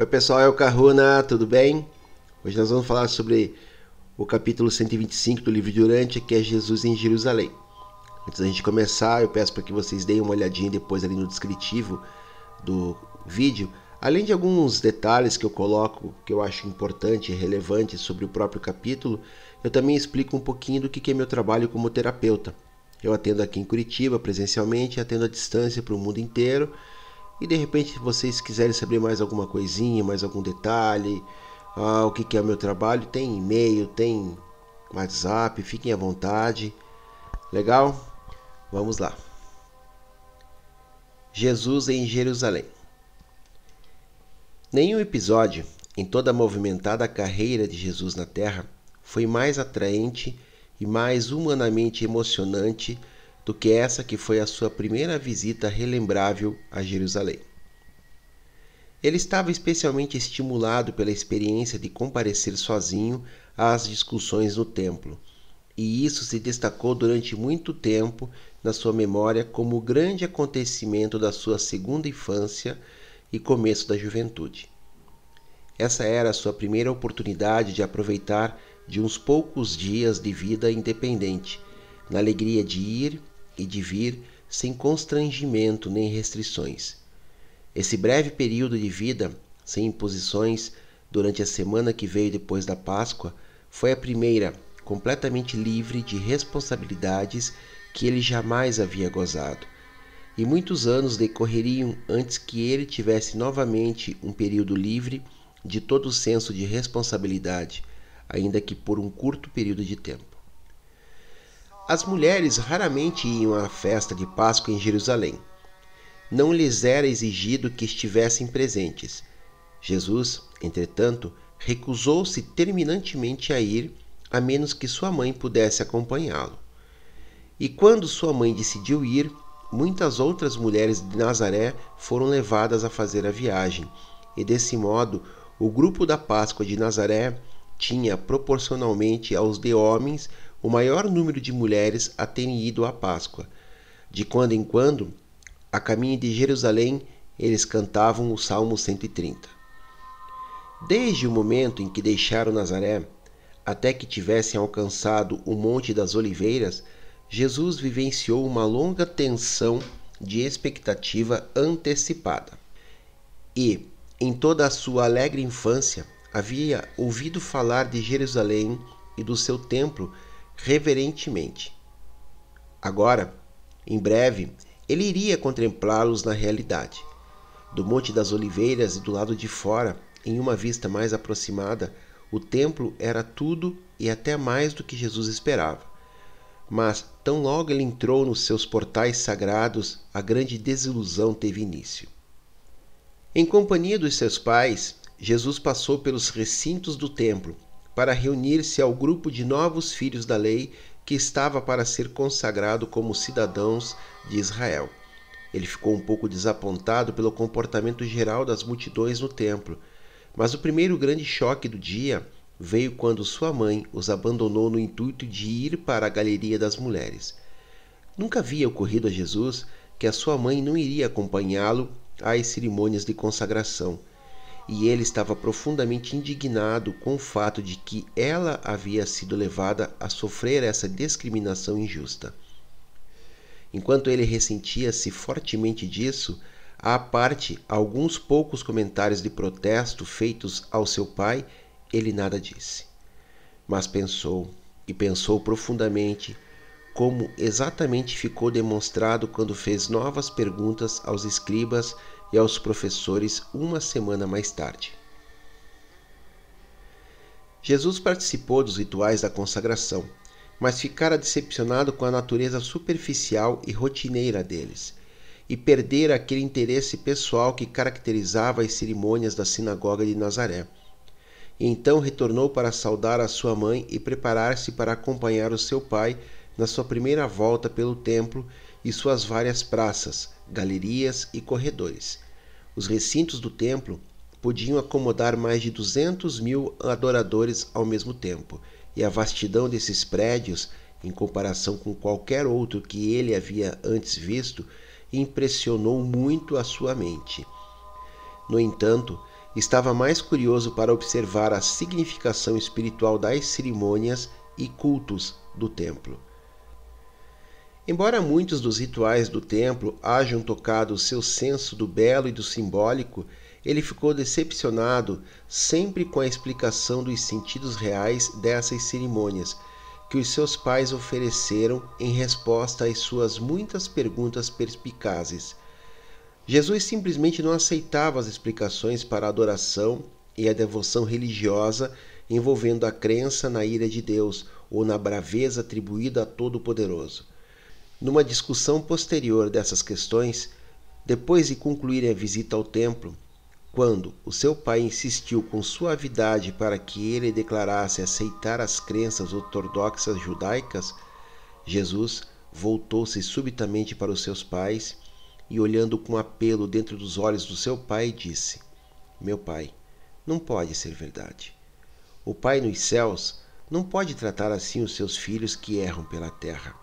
Oi pessoal, é o Caruna, tudo bem? Hoje nós vamos falar sobre o capítulo 125 do livro de Durante, que é Jesus em Jerusalém. Antes da gente começar, eu peço para que vocês deem uma olhadinha depois ali no descritivo do vídeo, além de alguns detalhes que eu coloco que eu acho importante e relevante sobre o próprio capítulo, eu também explico um pouquinho do que é meu trabalho como terapeuta. Eu atendo aqui em Curitiba presencialmente, atendo à distância para o mundo inteiro e de repente, se vocês quiserem saber mais alguma coisinha, mais algum detalhe, ah, o que, que é o meu trabalho, tem e-mail, tem WhatsApp, fiquem à vontade. Legal? Vamos lá. Jesus em Jerusalém. Nenhum episódio em toda a movimentada carreira de Jesus na Terra foi mais atraente e mais humanamente emocionante do que essa que foi a sua primeira visita relembrável a Jerusalém. Ele estava especialmente estimulado pela experiência de comparecer sozinho às discussões no templo, e isso se destacou durante muito tempo na sua memória como o grande acontecimento da sua segunda infância e começo da juventude. Essa era a sua primeira oportunidade de aproveitar de uns poucos dias de vida independente, na alegria de ir e de vir sem constrangimento nem restrições. Esse breve período de vida, sem imposições, durante a semana que veio depois da Páscoa, foi a primeira completamente livre de responsabilidades que ele jamais havia gozado. E muitos anos decorreriam antes que ele tivesse novamente um período livre de todo o senso de responsabilidade, ainda que por um curto período de tempo. As mulheres raramente iam à festa de Páscoa em Jerusalém. Não lhes era exigido que estivessem presentes. Jesus, entretanto, recusou-se terminantemente a ir, a menos que sua mãe pudesse acompanhá-lo. E quando sua mãe decidiu ir, muitas outras mulheres de Nazaré foram levadas a fazer a viagem, e desse modo o grupo da Páscoa de Nazaré tinha proporcionalmente aos de homens o maior número de mulheres a terem ido à Páscoa. De quando em quando, a caminho de Jerusalém, eles cantavam o Salmo 130. Desde o momento em que deixaram Nazaré, até que tivessem alcançado o Monte das Oliveiras, Jesus vivenciou uma longa tensão de expectativa antecipada. E, em toda a sua alegre infância, havia ouvido falar de Jerusalém e do seu templo reverentemente. Agora, em breve, ele iria contemplá-los na realidade. Do Monte das Oliveiras e do lado de fora, em uma vista mais aproximada, o templo era tudo e até mais do que Jesus esperava. Mas, tão logo ele entrou nos seus portais sagrados, a grande desilusão teve início. Em companhia dos seus pais, Jesus passou pelos recintos do templo para reunir-se ao grupo de novos filhos da lei que estava para ser consagrado como cidadãos de Israel. Ele ficou um pouco desapontado pelo comportamento geral das multidões no templo, mas o primeiro grande choque do dia veio quando sua mãe os abandonou no intuito de ir para a galeria das mulheres. Nunca havia ocorrido a Jesus que a sua mãe não iria acompanhá-lo às cerimônias de consagração e ele estava profundamente indignado com o fato de que ela havia sido levada a sofrer essa discriminação injusta. Enquanto ele ressentia-se fortemente disso, à parte alguns poucos comentários de protesto feitos ao seu pai, ele nada disse. Mas pensou, e pensou profundamente, como exatamente ficou demonstrado quando fez novas perguntas aos escribas e aos professores uma semana mais tarde. Jesus participou dos rituais da consagração, mas ficara decepcionado com a natureza superficial e rotineira deles, e perdera aquele interesse pessoal que caracterizava as cerimônias da sinagoga de Nazaré. E então retornou para saudar a sua mãe e preparar-se para acompanhar o seu pai na sua primeira volta pelo templo e suas várias praças, galerias e corredores. Os recintos do templo podiam acomodar mais de 200 mil adoradores ao mesmo tempo, e a vastidão desses prédios, em comparação com qualquer outro que ele havia antes visto, impressionou muito a sua mente. No entanto, estava mais curioso para observar a significação espiritual das cerimônias e cultos do templo. Embora muitos dos rituais do templo hajam tocado o seu senso do belo e do simbólico, ele ficou decepcionado sempre com a explicação dos sentidos reais dessas cerimônias que os seus pais ofereceram em resposta às suas muitas perguntas perspicazes. Jesus simplesmente não aceitava as explicações para a adoração e a devoção religiosa envolvendo a crença na ira de Deus ou na braveza atribuída a Todo-Poderoso. Numa discussão posterior dessas questões, depois de concluírem a visita ao templo, quando o seu pai insistiu com suavidade para que ele declarasse aceitar as crenças ortodoxas judaicas, Jesus voltou-se subitamente para os seus pais e, olhando com apelo dentro dos olhos do seu pai, disse: Meu pai, não pode ser verdade. O Pai nos céus não pode tratar assim os seus filhos que erram pela terra.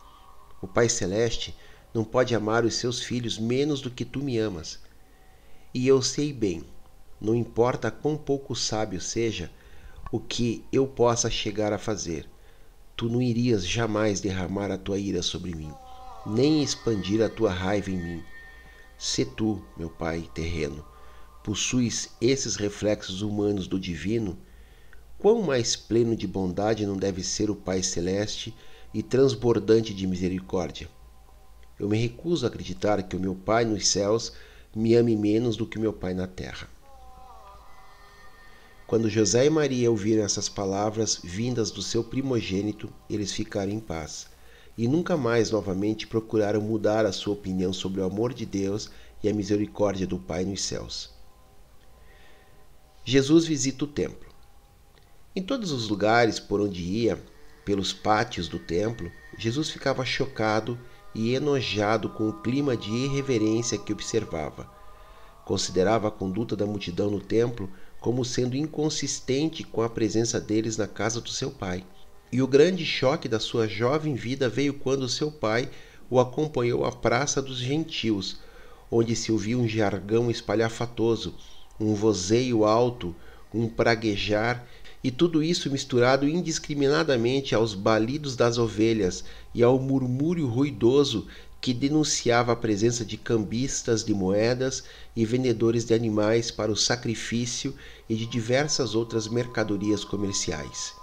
O Pai celeste não pode amar os seus filhos menos do que tu me amas. E eu sei bem não importa quão pouco sábio seja o que eu possa chegar a fazer, tu não irias jamais derramar a tua ira sobre mim, nem expandir a tua raiva em mim. Se tu, meu Pai terreno, possuis esses reflexos humanos do divino, quão mais pleno de bondade não deve ser o Pai celeste e transbordante de misericórdia? Eu me recuso a acreditar que o meu Pai nos céus me ame menos do que o meu Pai na terra. Quando José e Maria ouviram essas palavras vindas do seu primogênito, eles ficaram em paz e nunca mais novamente procuraram mudar a sua opinião sobre o amor de Deus e a misericórdia do Pai nos céus. Jesus visita o templo. Em todos os lugares por onde ia, pelos pátios do templo, Jesus ficava chocado e enojado com o clima de irreverência que observava. Considerava a conduta da multidão no templo como sendo inconsistente com a presença deles na casa do seu pai. E o grande choque da sua jovem vida veio quando seu pai o acompanhou à Praça dos Gentios, onde se ouvia um jargão espalhafatoso, um vozeio alto, um praguejar, e tudo isso misturado indiscriminadamente aos balidos das ovelhas e ao murmúrio ruidoso que denunciava a presença de cambistas de moedas e vendedores de animais para o sacrifício e de diversas outras mercadorias comerciais.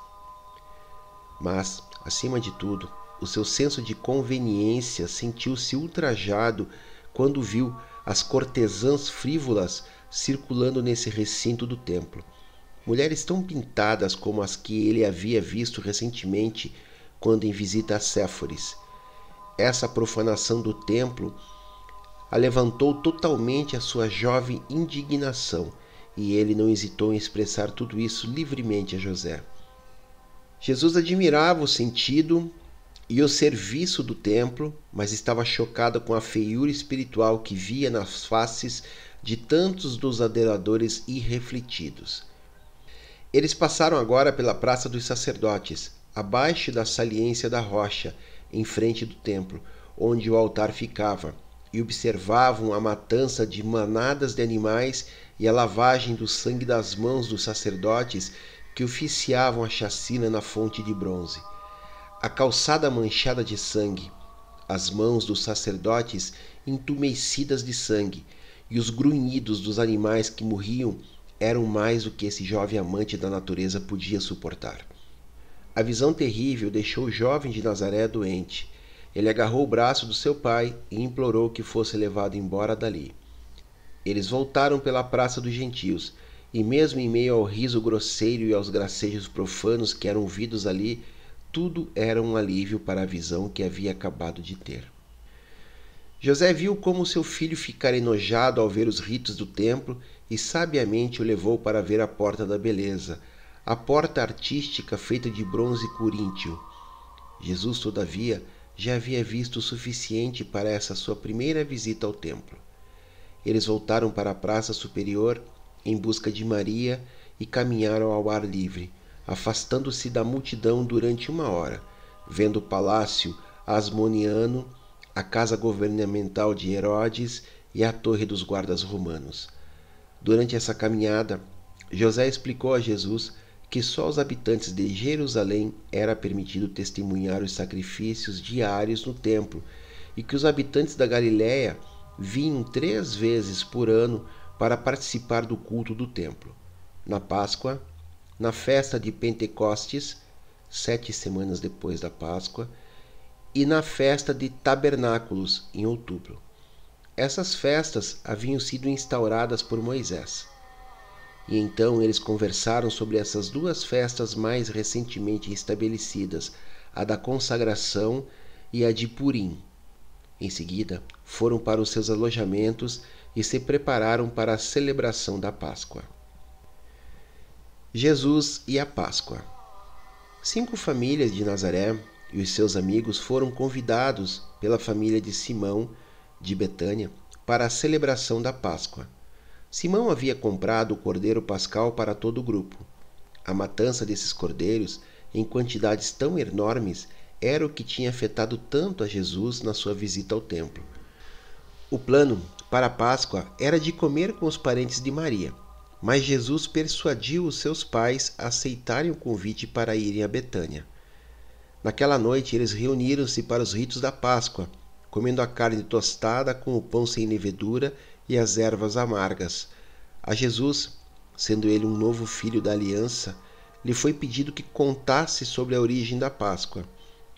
Mas, acima de tudo, o seu senso de conveniência sentiu-se ultrajado quando viu as cortesãs frívolas circulando nesse recinto do templo. Mulheres tão pintadas como as que ele havia visto recentemente quando em visita a Séforis essa profanação do templo alevantou totalmente a sua jovem indignação e ele não hesitou em expressar tudo isso livremente a José. Jesus admirava o sentido e o serviço do templo, mas estava chocado com a feiura espiritual que via nas faces de tantos dos adoradores irrefletidos. Eles passaram agora pela Praça dos Sacerdotes, abaixo da saliência da rocha, em frente do templo, onde o altar ficava, e observavam a matança de manadas de animais e a lavagem do sangue das mãos dos sacerdotes que oficiavam a chacina na fonte de bronze. A calçada manchada de sangue, as mãos dos sacerdotes entumecidas de sangue e os grunhidos dos animais que morriam eram mais do que esse jovem amante da natureza podia suportar. A visão terrível deixou o jovem de Nazaré doente. Ele agarrou o braço do seu pai e implorou que fosse levado embora dali. Eles voltaram pela praça dos gentios, e mesmo em meio ao riso grosseiro e aos gracejos profanos que eram ouvidos ali, tudo era um alívio para a visão que havia acabado de ter. José viu como seu filho ficara enojado ao ver os ritos do templo e sabiamente o levou para ver a porta da beleza, a porta artística feita de bronze coríntio. Jesus, todavia, já havia visto o suficiente para essa sua primeira visita ao templo. Eles voltaram para a praça superior em busca de Maria e caminharam ao ar livre, afastando-se da multidão durante uma hora, vendo o palácio asmoniano, a casa governamental de Herodes e a torre dos guardas romanos. Durante essa caminhada, José explicou a Jesus que só aos habitantes de Jerusalém era permitido testemunhar os sacrifícios diários no templo e que os habitantes da Galiléia vinham três vezes por ano para participar do culto do templo. Na Páscoa, na festa de Pentecostes, sete semanas depois da Páscoa, e na festa de Tabernáculos, em outubro. Essas festas haviam sido instauradas por Moisés. E então eles conversaram sobre essas duas festas mais recentemente estabelecidas, a da consagração e a de Purim. Em seguida, foram para os seus alojamentos e se prepararam para a celebração da Páscoa. Jesus e a Páscoa. Cinco famílias de Nazaré e os seus amigos foram convidados pela família de Simão de Betânia para a celebração da Páscoa. Simão havia comprado o cordeiro pascal para todo o grupo. A matança desses cordeiros, em quantidades tão enormes, era o que tinha afetado tanto a Jesus na sua visita ao templo. O plano para a Páscoa era de comer com os parentes de Maria, mas Jesus persuadiu os seus pais a aceitarem o convite para irem a Betânia. Naquela noite eles reuniram-se para os ritos da Páscoa, comendo a carne tostada com o pão sem levedura e as ervas amargas. A Jesus, sendo ele um novo filho da aliança, lhe foi pedido que contasse sobre a origem da Páscoa.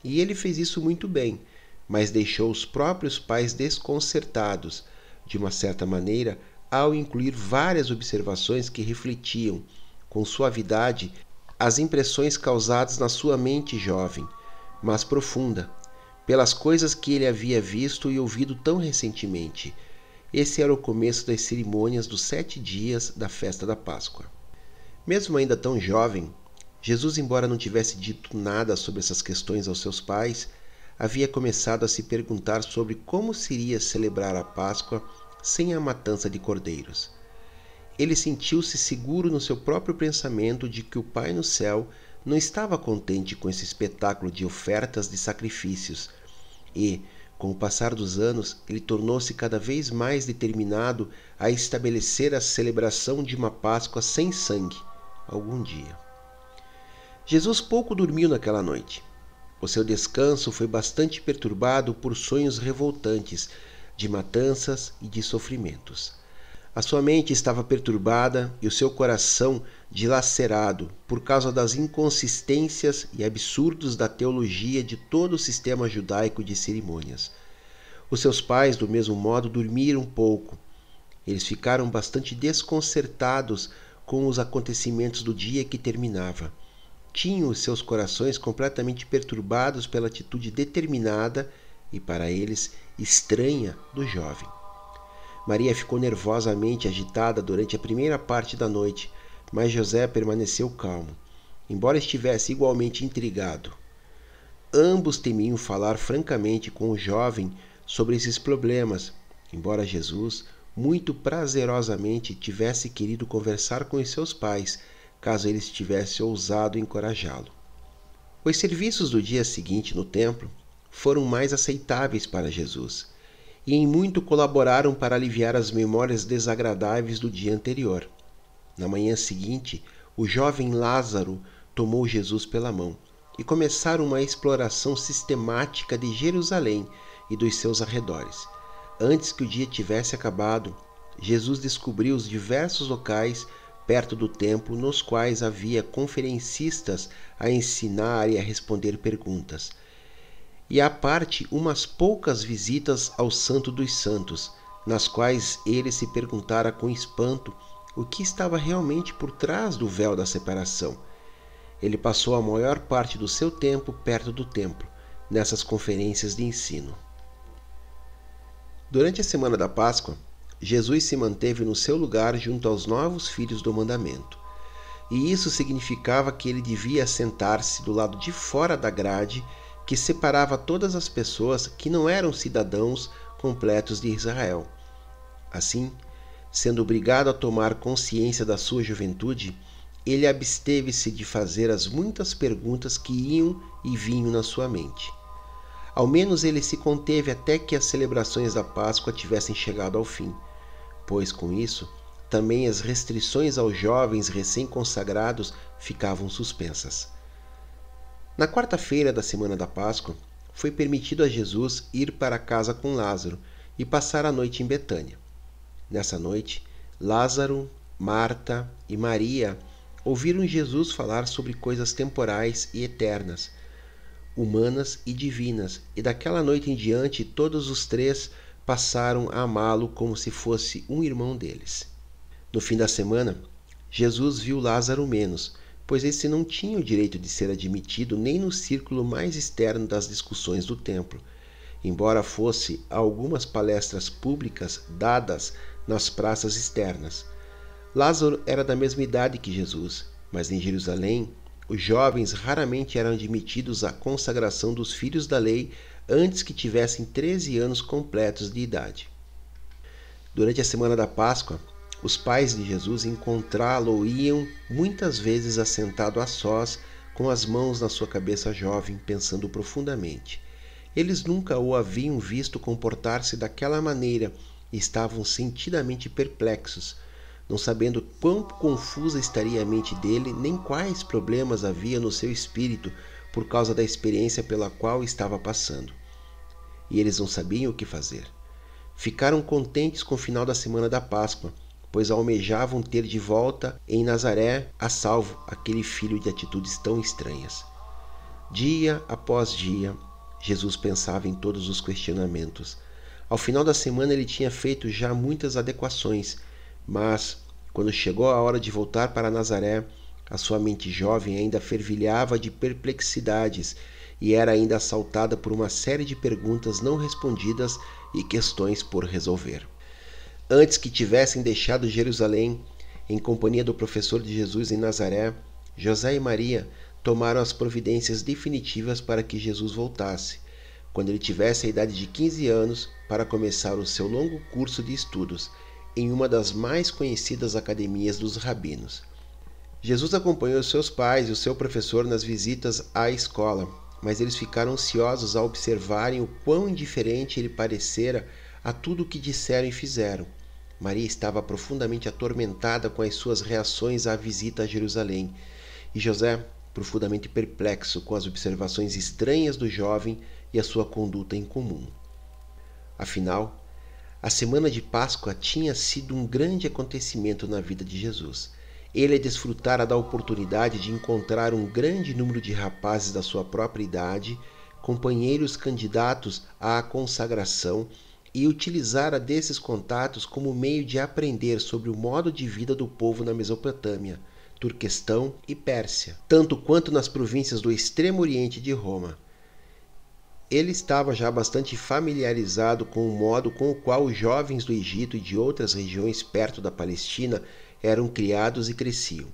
E ele fez isso muito bem, mas deixou os próprios pais desconcertados, de uma certa maneira, ao incluir várias observações que refletiam, com suavidade, as impressões causadas na sua mente jovem, mas profunda, pelas coisas que ele havia visto e ouvido tão recentemente. Esse era o começo das cerimônias dos sete dias da festa da Páscoa. Mesmo ainda tão jovem, Jesus, embora não tivesse dito nada sobre essas questões aos seus pais, havia começado a se perguntar sobre como seria celebrar a Páscoa sem a matança de cordeiros. Ele sentiu-se seguro no seu próprio pensamento de que o Pai no céu não estava contente com esse espetáculo de ofertas de sacrifícios e, com o passar dos anos, ele tornou-se cada vez mais determinado a estabelecer a celebração de uma Páscoa sem sangue, algum dia. Jesus pouco dormiu naquela noite. O seu descanso foi bastante perturbado por sonhos revoltantes de matanças e de sofrimentos. A sua mente estava perturbada e o seu coração dilacerado por causa das inconsistências e absurdos da teologia de todo o sistema judaico de cerimônias. Os seus pais, do mesmo modo, dormiram pouco. Eles ficaram bastante desconcertados com os acontecimentos do dia que terminava. Tinham os seus corações completamente perturbados pela atitude determinada e, para eles, estranha do jovem. Maria ficou nervosamente agitada durante a primeira parte da noite, mas José permaneceu calmo, embora estivesse igualmente intrigado. Ambos temiam falar francamente com o jovem sobre esses problemas, embora Jesus muito prazerosamente tivesse querido conversar com os seus pais, caso eles tivessem ousado encorajá-lo. Os serviços do dia seguinte no templo foram mais aceitáveis para Jesus e em muito colaboraram para aliviar as memórias desagradáveis do dia anterior. Na manhã seguinte, o jovem Lázaro tomou Jesus pela mão e começaram uma exploração sistemática de Jerusalém e dos seus arredores. Antes que o dia tivesse acabado, Jesus descobriu os diversos locais perto do templo nos quais havia conferencistas a ensinar e a responder perguntas e à parte umas poucas visitas ao Santo dos Santos, nas quais ele se perguntara com espanto o que estava realmente por trás do véu da separação. Ele passou a maior parte do seu tempo perto do templo, nessas conferências de ensino. Durante a semana da Páscoa, Jesus se manteve no seu lugar junto aos novos filhos do mandamento. E isso significava que ele devia sentar-se do lado de fora da grade que separava todas as pessoas que não eram cidadãos completos de Israel. Assim, sendo obrigado a tomar consciência da sua juventude, ele absteve-se de fazer as muitas perguntas que iam e vinham na sua mente. Ao menos ele se conteve até que as celebrações da Páscoa tivessem chegado ao fim, pois com isso também as restrições aos jovens recém-consagrados ficavam suspensas. Na quarta-feira da semana da Páscoa, foi permitido a Jesus ir para casa com Lázaro e passar a noite em Betânia. Nessa noite, Lázaro, Marta e Maria ouviram Jesus falar sobre coisas temporais e eternas, humanas e divinas, e daquela noite em diante todos os três passaram a amá-lo como se fosse um irmão deles. No fim da semana, Jesus viu Lázaro menos, pois esse não tinha o direito de ser admitido nem no círculo mais externo das discussões do templo, embora fosse a algumas palestras públicas dadas nas praças externas. Lázaro era da mesma idade que Jesus, mas em Jerusalém, os jovens raramente eram admitidos à consagração dos filhos da lei antes que tivessem 13 anos completos de idade. Durante a semana da Páscoa, os pais de Jesus encontrá-lo iam muitas vezes assentado a sós, com as mãos na sua cabeça jovem, pensando profundamente. Eles nunca o haviam visto comportar-se daquela maneira e estavam sentidamente perplexos, não sabendo quão confusa estaria a mente dele, nem quais problemas havia no seu espírito por causa da experiência pela qual estava passando. E eles não sabiam o que fazer. Ficaram contentes com o final da semana da Páscoa, pois almejavam ter de volta em Nazaré a salvo aquele filho de atitudes tão estranhas. Dia após dia, Jesus pensava em todos os questionamentos. Ao final da semana ele tinha feito já muitas adequações mas, quando chegou a hora de voltar para Nazaré, a sua mente jovem ainda fervilhava de perplexidades e era ainda assaltada por uma série de perguntas não respondidas e questões por resolver. Antes que tivessem deixado Jerusalém, em companhia do professor de Jesus em Nazaré, José e Maria tomaram as providências definitivas para que Jesus voltasse, quando ele tivesse a idade de 15 anos, para começar o seu longo curso de estudos em uma das mais conhecidas academias dos rabinos. Jesus acompanhou seus pais e o seu professor nas visitas à escola, mas eles ficaram ansiosos ao observarem o quão indiferente ele parecera a tudo o que disseram e fizeram. Maria estava profundamente atormentada com as suas reações à visita a Jerusalém, e José, profundamente perplexo com as observações estranhas do jovem e a sua conduta incomum. Afinal, a semana de Páscoa tinha sido um grande acontecimento na vida de Jesus. Ele desfrutara da oportunidade de encontrar um grande número de rapazes da sua própria idade, companheiros candidatos à consagração, e utilizara desses contatos como meio de aprender sobre o modo de vida do povo na Mesopotâmia, Turquestão e Pérsia, tanto quanto nas províncias do extremo oriente de Roma. Ele estava já bastante familiarizado com o modo com o qual os jovens do Egito e de outras regiões perto da Palestina eram criados e cresciam.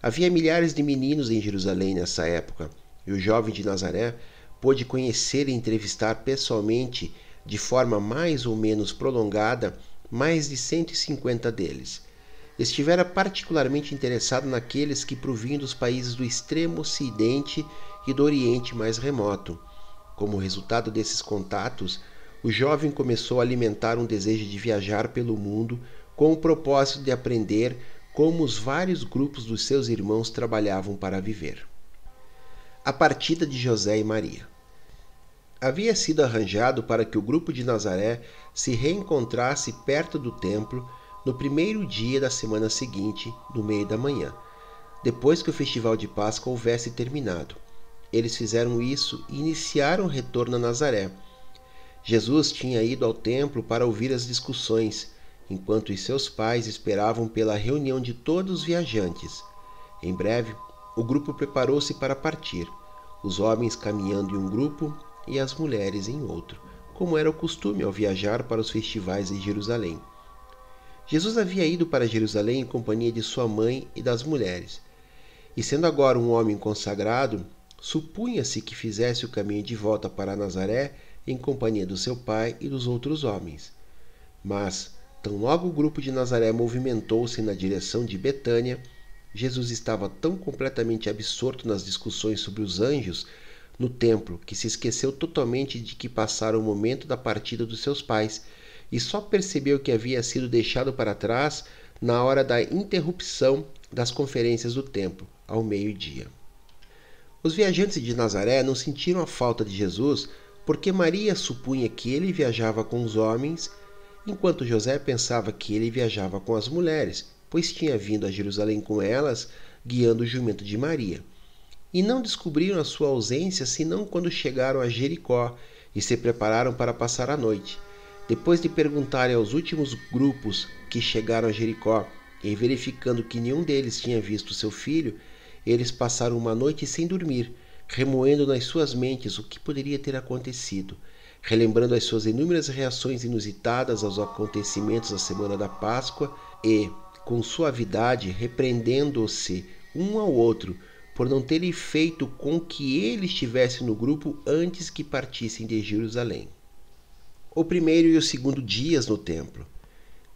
Havia milhares de meninos em Jerusalém nessa época, e o jovem de Nazaré pôde conhecer e entrevistar pessoalmente, de forma mais ou menos prolongada, mais de 150 deles. Estivera particularmente interessado naqueles que provinham dos países do extremo ocidente e do oriente mais remoto como resultado desses contatos, o jovem começou a alimentar um desejo de viajar pelo mundo com o propósito de aprender como os vários grupos dos seus irmãos trabalhavam para viver. A partida de José e Maria. Havia sido arranjado para que o grupo de Nazaré se reencontrasse perto do templo no primeiro dia da semana seguinte, no meio da manhã, depois que o festival de Páscoa houvesse terminado. Eles fizeram isso e iniciaram o retorno a Nazaré. Jesus tinha ido ao templo para ouvir as discussões, enquanto os seus pais esperavam pela reunião de todos os viajantes. Em breve, o grupo preparou-se para partir, os homens caminhando em um grupo e as mulheres em outro, como era o costume ao viajar para os festivais em Jerusalém. Jesus havia ido para Jerusalém em companhia de sua mãe e das mulheres. E sendo agora um homem consagrado, supunha-se que fizesse o caminho de volta para Nazaré em companhia do seu pai e dos outros homens. Mas, tão logo o grupo de Nazaré movimentou-se na direção de Betânia, Jesus estava tão completamente absorto nas discussões sobre os anjos no templo que se esqueceu totalmente de que passara o momento da partida dos seus pais e só percebeu que havia sido deixado para trás na hora da interrupção das conferências do templo, ao meio-dia. Os viajantes de Nazaré não sentiram a falta de Jesus porque Maria supunha que ele viajava com os homens, enquanto José pensava que ele viajava com as mulheres, pois tinha vindo a Jerusalém com elas, guiando o jumento de Maria. E não descobriram a sua ausência senão quando chegaram a Jericó e se prepararam para passar a noite. Depois de perguntarem aos últimos grupos que chegaram a Jericó e verificando que nenhum deles tinha visto seu filho, eles passaram uma noite sem dormir, remoendo nas suas mentes o que poderia ter acontecido, relembrando as suas inúmeras reações inusitadas aos acontecimentos da semana da Páscoa e, com suavidade, repreendendo-se um ao outro por não terem feito com que ele estivesse no grupo antes que partissem de Jerusalém. O primeiro e o segundo dias no templo.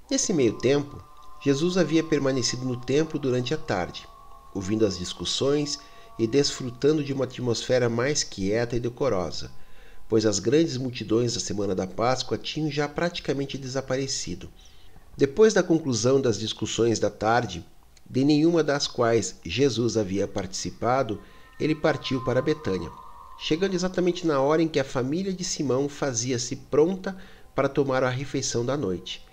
Nesse meio tempo, Jesus havia permanecido no templo durante a tarde, ouvindo as discussões e desfrutando de uma atmosfera mais quieta e decorosa, pois as grandes multidões da semana da Páscoa tinham já praticamente desaparecido. Depois da conclusão das discussões da tarde, de nenhuma das quais Jesus havia participado, ele partiu para Betânia, chegando exatamente na hora em que a família de Simão fazia-se pronta para tomar a refeição da noite.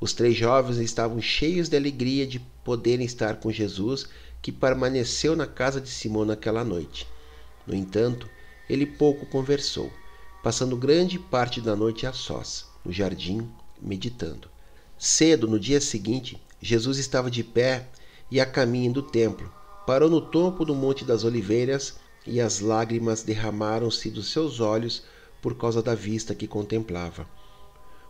Os três jovens estavam cheios de alegria de poderem estar com Jesus, que permaneceu na casa de Simão naquela noite. No entanto, ele pouco conversou, passando grande parte da noite a sós, no jardim, meditando. Cedo, no dia seguinte, Jesus estava de pé e a caminho do templo. Parou no topo do Monte das Oliveiras e as lágrimas derramaram-se dos seus olhos por causa da vista que contemplava.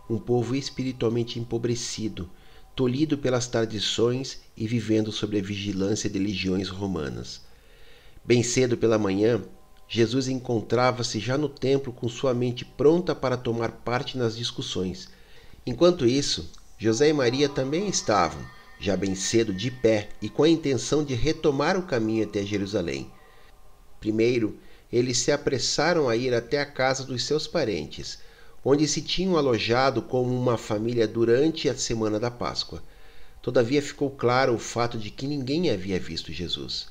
Um povo espiritualmente empobrecido, tolhido pelas tradições e vivendo sob a vigilância de legiões romanas. Bem cedo pela manhã, Jesus encontrava-se já no templo com sua mente pronta para tomar parte nas discussões. Enquanto isso, José e Maria também estavam, já bem cedo, de pé e com a intenção de retomar o caminho até Jerusalém. Primeiro, eles se apressaram a ir até a casa dos seus parentes, onde se tinham alojado como uma família durante a semana da Páscoa. Todavia ficou claro o fato de que ninguém havia visto Jesus.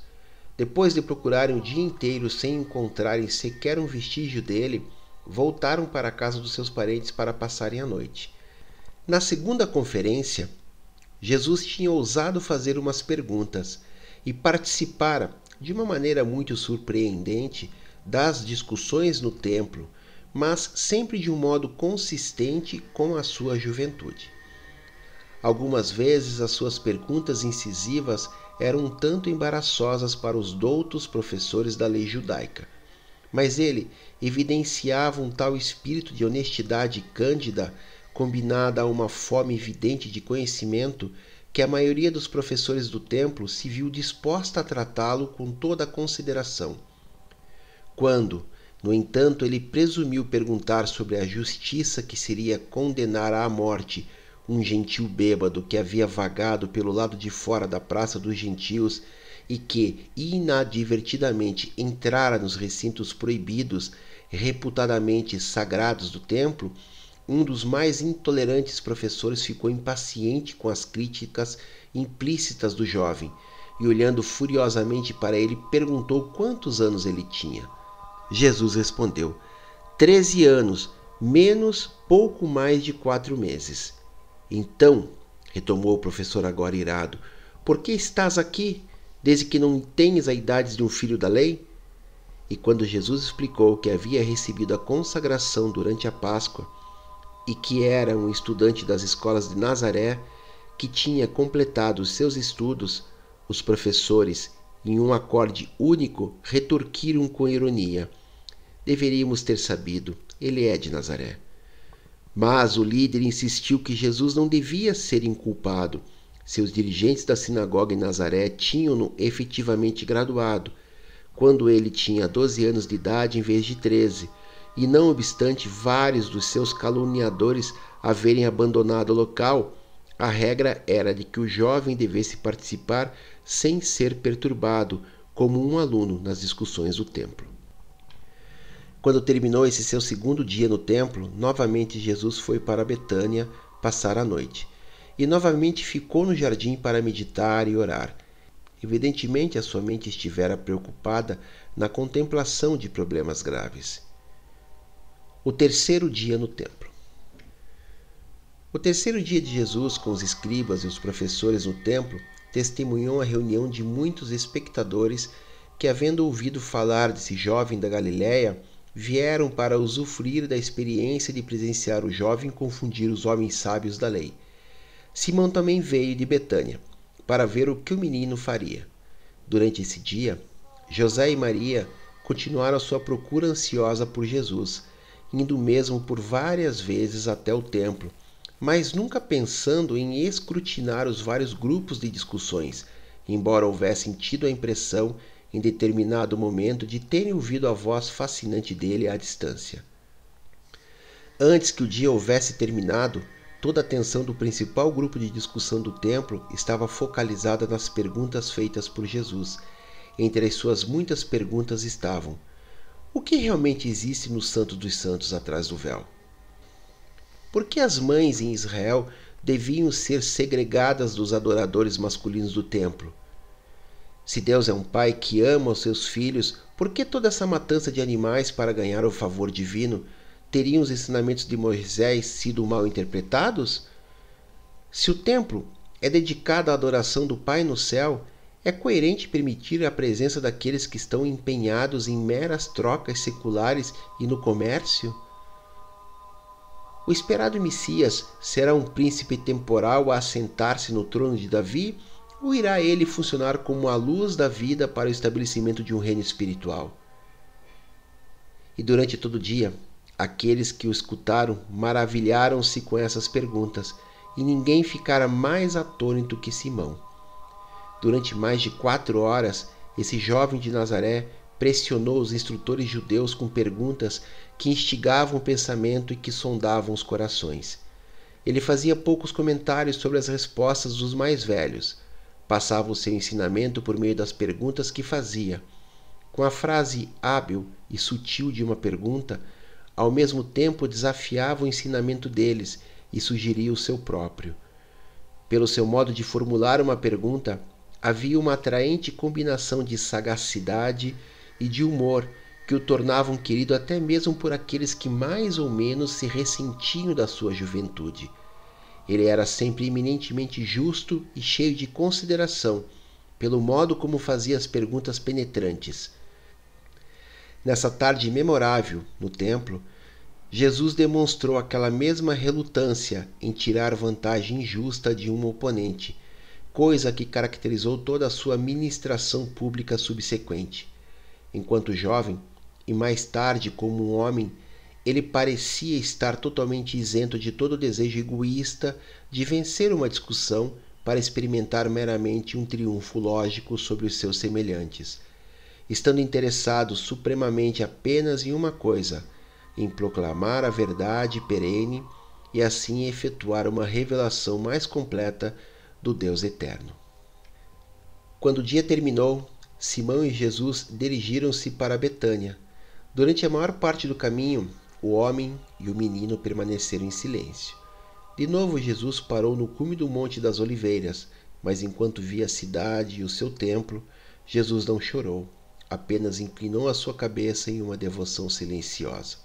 Depois de procurarem o dia inteiro sem encontrarem sequer um vestígio dele, voltaram para a casa dos seus parentes para passarem a noite. Na segunda conferência, Jesus tinha ousado fazer umas perguntas e participara, de uma maneira muito surpreendente, das discussões no templo, mas sempre de um modo consistente com a sua juventude. Algumas vezes as suas perguntas incisivas eram um tanto embaraçosas para os doutos professores da lei judaica, mas ele evidenciava um tal espírito de honestidade cândida combinada a uma fome evidente de conhecimento, que a maioria dos professores do templo se viu disposta a tratá-lo com toda a consideração. Quando, no entanto, ele presumiu perguntar sobre a justiça que seria condenar à morte um gentil bêbado que havia vagado pelo lado de fora da Praça dos Gentios e que inadvertidamente entrara nos recintos proibidos, reputadamente sagrados do templo, um dos mais intolerantes professores ficou impaciente com as críticas implícitas do jovem e, olhando furiosamente para ele, perguntou quantos anos ele tinha. Jesus respondeu: Treze anos, menos pouco mais de quatro meses. Então, retomou o professor agora irado, por que estás aqui, desde que não tens a idade de um filho da lei? E quando Jesus explicou que havia recebido a consagração durante a Páscoa, e que era um estudante das escolas de Nazaré, que tinha completado os seus estudos, os professores, em um acorde único, retorquiram com ironia: Deveríamos ter sabido, ele é de Nazaré. Mas o líder insistiu que Jesus não devia ser inculpado. Seus dirigentes da sinagoga em Nazaré tinham-no efetivamente graduado, quando ele tinha 12 anos de idade em vez de 13 e não obstante vários dos seus caluniadores haverem abandonado o local, a regra era de que o jovem devesse participar sem ser perturbado, como um aluno nas discussões do templo. Quando terminou esse seu segundo dia no templo, novamente Jesus foi para Betânia passar a noite. e novamente ficou no jardim para meditar e orar. Evidentemente, a sua mente estivera preocupada na contemplação de problemas graves. O terceiro dia no templo. O terceiro dia de Jesus com os escribas e os professores no templo testemunhou a reunião de muitos espectadores que, havendo ouvido falar desse jovem da Galiléia, vieram para usufruir da experiência de presenciar o jovem confundir os homens sábios da lei. Simão também veio de Betânia para ver o que o menino faria. Durante esse dia, José e Maria continuaram a sua procura ansiosa por Jesus, indo mesmo por várias vezes até o templo, mas nunca pensando em escrutinar os vários grupos de discussões, embora houvessem tido a impressão em determinado momento de terem ouvido a voz fascinante dele à distância. Antes que o dia houvesse terminado, toda a atenção do principal grupo de discussão do templo estava focalizada nas perguntas feitas por Jesus. Entre as suas muitas perguntas estavam: O que realmente existe no Santo dos Santos atrás do véu? Por que as mães em Israel deviam ser segregadas dos adoradores masculinos do templo? Se Deus é um pai que ama os seus filhos, por que toda essa matança de animais para ganhar o favor divino? Teriam os ensinamentos de Moisés sido mal interpretados? Se o templo é dedicado à adoração do Pai no céu, é coerente permitir a presença daqueles que estão empenhados em meras trocas seculares e no comércio? O esperado Messias será um príncipe temporal a assentar-se no trono de Davi ou irá ele funcionar como a luz da vida para o estabelecimento de um reino espiritual? E durante todo o dia, aqueles que o escutaram maravilharam-se com essas perguntas, e ninguém ficara mais atônito que Simão. Durante mais de quatro horas, esse jovem de Nazaré pressionou os instrutores judeus com perguntas que instigavam o pensamento e que sondavam os corações. Ele fazia poucos comentários sobre as respostas dos mais velhos, Passava o seu ensinamento por meio das perguntas que fazia. Com a frase hábil e sutil de uma pergunta, ao mesmo tempo desafiava o ensinamento deles e sugeria o seu próprio. Pelo seu modo de formular uma pergunta, havia uma atraente combinação de sagacidade e de humor que o tornavam querido até mesmo por aqueles que mais ou menos se ressentiam da sua juventude. Ele era sempre eminentemente justo e cheio de consideração, pelo modo como fazia as perguntas penetrantes. Nessa tarde memorável, no templo, Jesus demonstrou aquela mesma relutância em tirar vantagem injusta de um oponente, coisa que caracterizou toda a sua ministração pública subsequente. Enquanto jovem, e mais tarde como um homem ele parecia estar totalmente isento de todo desejo egoísta de vencer uma discussão para experimentar meramente um triunfo lógico sobre os seus semelhantes, estando interessado supremamente apenas em uma coisa, em proclamar a verdade perene e assim efetuar uma revelação mais completa do Deus eterno. Quando o dia terminou, Simão e Jesus dirigiram-se para Betânia. Durante a maior parte do caminho, o homem e o menino permaneceram em silêncio. De novo, Jesus parou no cume do Monte das Oliveiras, mas enquanto via a cidade e o seu templo, Jesus não chorou, apenas inclinou a sua cabeça em uma devoção silenciosa.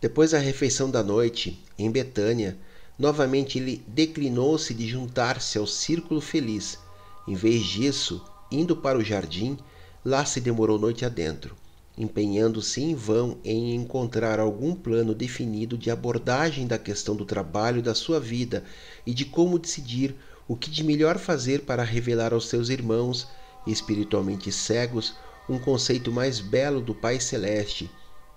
Depois da refeição da noite, em Betânia, novamente ele declinou-se de juntar-se ao círculo feliz. Em vez disso, indo para o jardim, lá se demorou noite adentro empenhando-se em vão em encontrar algum plano definido de abordagem da questão do trabalho da sua vida e de como decidir o que de melhor fazer para revelar aos seus irmãos, espiritualmente cegos, um conceito mais belo do Pai Celeste,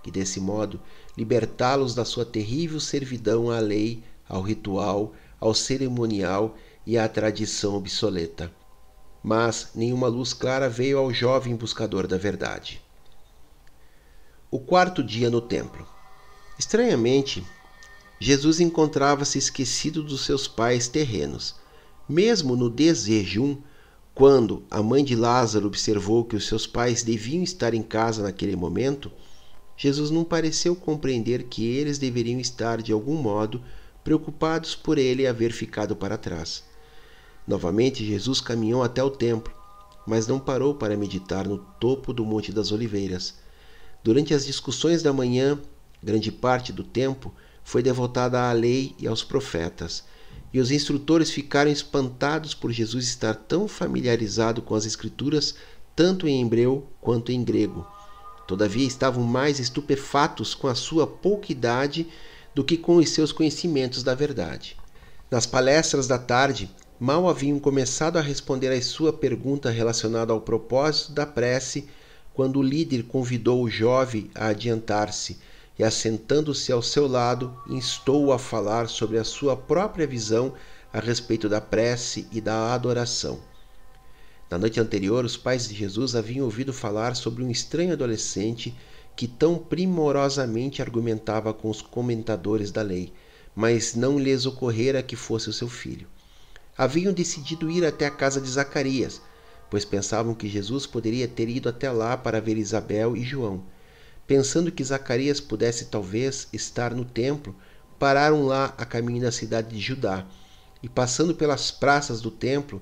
e desse modo libertá-los da sua terrível servidão à lei, ao ritual, ao cerimonial e à tradição obsoleta. Mas nenhuma luz clara veio ao jovem buscador da verdade o quarto dia no templo. Estranhamente, Jesus encontrava-se esquecido dos seus pais terrenos. Mesmo no desjejum, quando a mãe de Lázaro observou que os seus pais deviam estar em casa naquele momento, Jesus não pareceu compreender que eles deveriam estar de algum modo preocupados por ele haver ficado para trás. Novamente, Jesus caminhou até o templo, mas não parou para meditar no topo do Monte das Oliveiras. Durante as discussões da manhã, grande parte do tempo foi devotada à lei e aos profetas, e os instrutores ficaram espantados por Jesus estar tão familiarizado com as Escrituras, tanto em hebreu quanto em grego. Todavia, estavam mais estupefatos com a sua pouca idade do que com os seus conhecimentos da verdade. Nas palestras da tarde, mal haviam começado a responder à sua pergunta relacionada ao propósito da prece, quando o líder convidou o jovem a adiantar-se e, assentando-se ao seu lado, instou-o a falar sobre a sua própria visão a respeito da prece e da adoração. Na noite anterior, os pais de Jesus haviam ouvido falar sobre um estranho adolescente que tão primorosamente argumentava com os comentadores da lei, mas não lhes ocorrera que fosse o seu filho haviam decidido ir até a casa de Zacarias, pois pensavam que Jesus poderia ter ido até lá para ver Isabel e João. Pensando que Zacarias pudesse talvez estar no templo, pararam lá a caminho da cidade de Judá. E passando pelas praças do templo,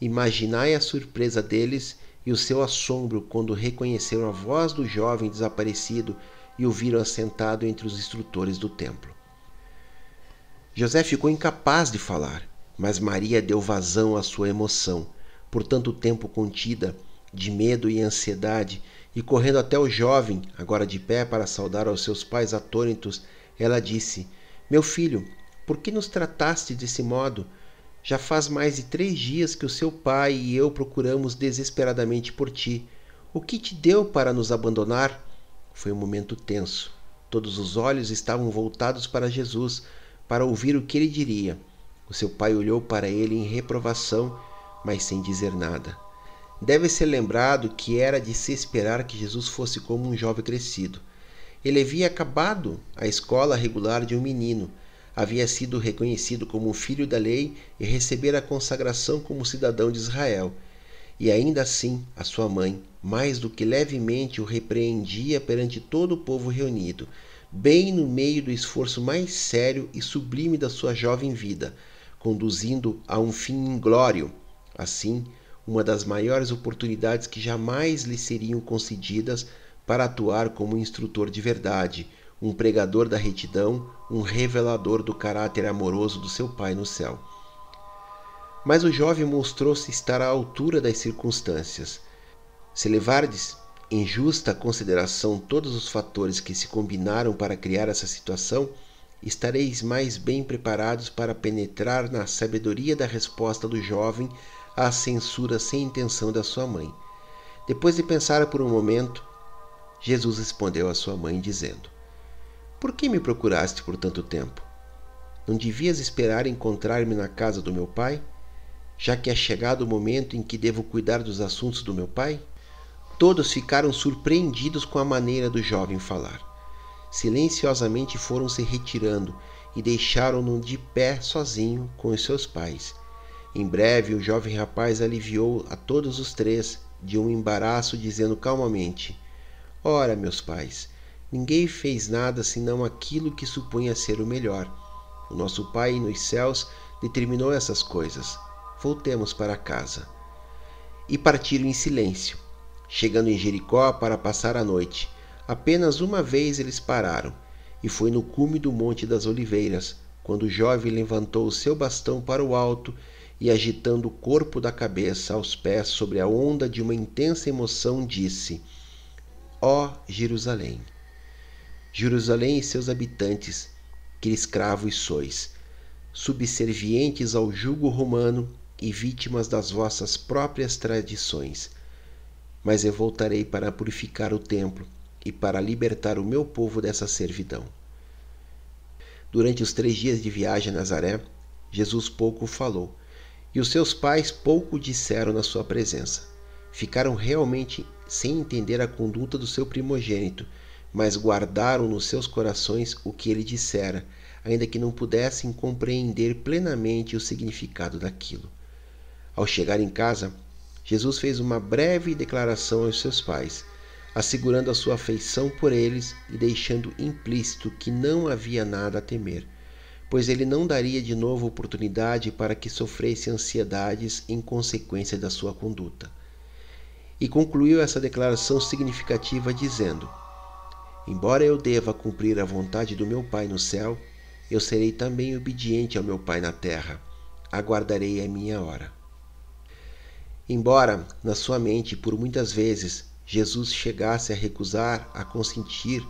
imaginai a surpresa deles e o seu assombro quando reconheceram a voz do jovem desaparecido e o viram assentado entre os instrutores do templo. José ficou incapaz de falar mas Maria deu vazão à sua emoção, por tanto tempo contida, de medo e ansiedade, e correndo até o jovem, agora de pé para saudar aos seus pais atônitos, ela disse: Meu filho, por que nos trataste desse modo? Já faz mais de três dias que o seu pai e eu procuramos desesperadamente por ti. O que te deu para nos abandonar? Foi um momento tenso. Todos os olhos estavam voltados para Jesus, para ouvir o que ele diria. O seu pai olhou para ele em reprovação, mas sem dizer nada. Deve ser lembrado que era de se esperar que Jesus fosse como um jovem crescido. Ele havia acabado a escola regular de um menino, havia sido reconhecido como filho da lei e recebera a consagração como cidadão de Israel. E ainda assim, a sua mãe, mais do que levemente, o repreendia perante todo o povo reunido, bem no meio do esforço mais sério e sublime da sua jovem vida, conduzindo a um fim inglório. Assim, uma das maiores oportunidades que jamais lhe seriam concedidas para atuar como instrutor de verdade, um pregador da retidão, um revelador do caráter amoroso do seu Pai no céu. Mas o jovem mostrou-se estar à altura das circunstâncias. Se levardes em justa consideração todos os fatores que se combinaram para criar essa situação, estareis mais bem preparados para penetrar na sabedoria da resposta do jovem à censura sem intenção da sua mãe. Depois de pensar por um momento, Jesus respondeu à sua mãe, dizendo: Por que me procuraste por tanto tempo? Não devias esperar encontrar-me na casa do meu pai, já que é chegado o momento em que devo cuidar dos assuntos do meu pai? Todos ficaram surpreendidos com a maneira do jovem falar silenciosamente foram se retirando e deixaram-no de pé sozinho com os seus pais. Em breve, o jovem rapaz aliviou a todos os três de um embaraço, dizendo calmamente: Ora, meus pais, ninguém fez nada senão aquilo que supunha ser o melhor. O nosso Pai nos céus determinou essas coisas. Voltemos para casa. E partiram em silêncio, chegando em Jericó para passar a noite. Apenas uma vez eles pararam, e foi no cume do Monte das Oliveiras, quando o jovem levantou o seu bastão para o alto e, agitando o corpo da cabeça aos pés sobre a onda de uma intensa emoção, disse: Ó oh, Jerusalém! Jerusalém e seus habitantes, que escravos sois, subservientes ao jugo romano e vítimas das vossas próprias tradições. Mas eu voltarei para purificar o templo e para libertar o meu povo dessa servidão. Durante os três dias de viagem a Nazaré, Jesus pouco falou, e os seus pais pouco disseram na sua presença. Ficaram realmente sem entender a conduta do seu primogênito, mas guardaram nos seus corações o que ele dissera, ainda que não pudessem compreender plenamente o significado daquilo. Ao chegar em casa, Jesus fez uma breve declaração aos seus pais assegurando a sua afeição por eles e deixando implícito que não havia nada a temer, pois ele não daria de novo oportunidade para que sofresse ansiedades em consequência da sua conduta. E concluiu essa declaração significativa dizendo: Embora eu deva cumprir a vontade do meu Pai no céu, eu serei também obediente ao meu Pai na terra. Aguardarei a minha hora. Embora, na sua mente, por muitas vezes, Jesus chegasse a recusar a consentir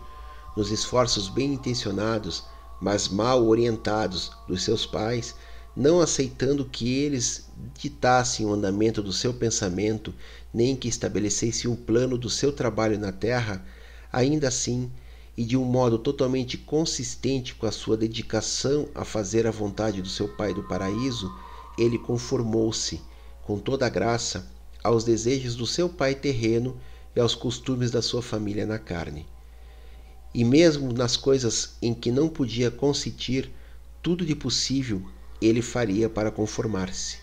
nos esforços bem intencionados mas mal orientados dos seus pais, não aceitando que eles ditassem o andamento do seu pensamento, nem que estabelecessem um plano do seu trabalho na terra, ainda assim, e de um modo totalmente consistente com a sua dedicação a fazer a vontade do seu Pai do paraíso, ele conformou-se, com toda a graça, aos desejos do seu pai terreno e aos costumes da sua família na carne e mesmo nas coisas em que não podia consentir, tudo de possível ele faria para conformar-se.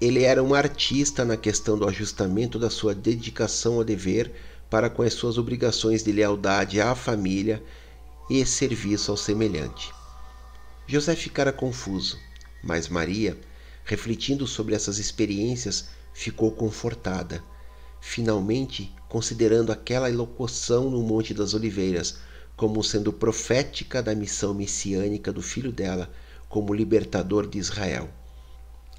Ele era um artista na questão do ajustamento da sua dedicação ao dever para com as suas obrigações de lealdade à família e serviço ao semelhante. José ficara confuso, mas Maria, refletindo sobre essas experiências, ficou confortada finalmente considerando aquela elocução no Monte das Oliveiras como sendo profética da missão messiânica do filho dela como libertador de Israel.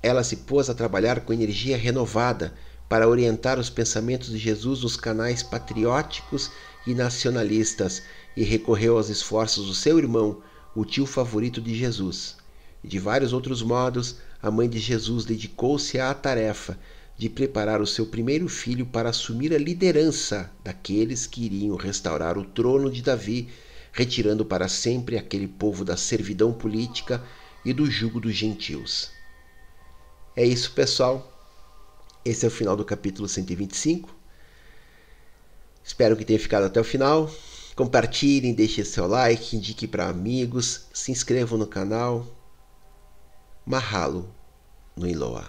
Ela se pôs a trabalhar com energia renovada para orientar os pensamentos de Jesus nos canais patrióticos e nacionalistas e recorreu aos esforços do seu irmão, o tio favorito de Jesus. De vários outros modos, a mãe de Jesus dedicou-se à tarefa de preparar o seu primeiro filho para assumir a liderança daqueles que iriam restaurar o trono de Davi, retirando para sempre aquele povo da servidão política e do jugo dos gentios. É isso, pessoal. Esse é o final do capítulo 125. Espero que tenha ficado até o final. Compartilhem, deixem seu like, indique para amigos, se inscrevam no canal. Mahalo no Iloa.